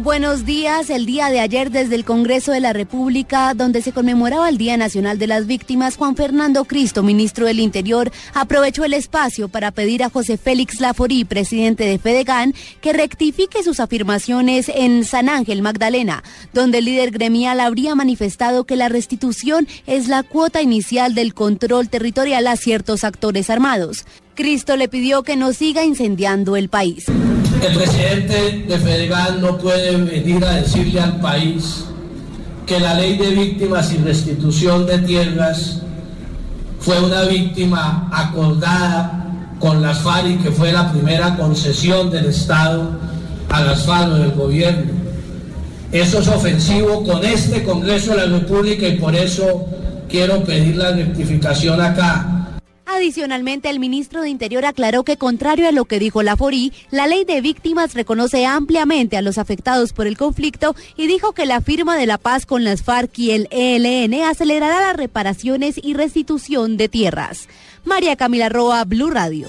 Buenos días. El día de ayer desde el Congreso de la República, donde se conmemoraba el Día Nacional de las Víctimas, Juan Fernando Cristo, ministro del Interior, aprovechó el espacio para pedir a José Félix Laforí, presidente de Fedegan, que rectifique sus afirmaciones en San Ángel, Magdalena, donde el líder gremial habría manifestado que la restitución es la cuota inicial del control territorial a ciertos actores armados. Cristo le pidió que no siga incendiando el país. El presidente de Fedegan no puede venir a decirle al país que la ley de víctimas y restitución de tierras fue una víctima acordada con las FARC y que fue la primera concesión del Estado a las FARC del gobierno. Eso es ofensivo con este Congreso de la República y por eso quiero pedir la rectificación acá Adicionalmente, el ministro de Interior aclaró que, contrario a lo que dijo la FORI, la ley de víctimas reconoce ampliamente a los afectados por el conflicto y dijo que la firma de la paz con las FARC y el ELN acelerará las reparaciones y restitución de tierras. María Camila Roa, Blue Radio.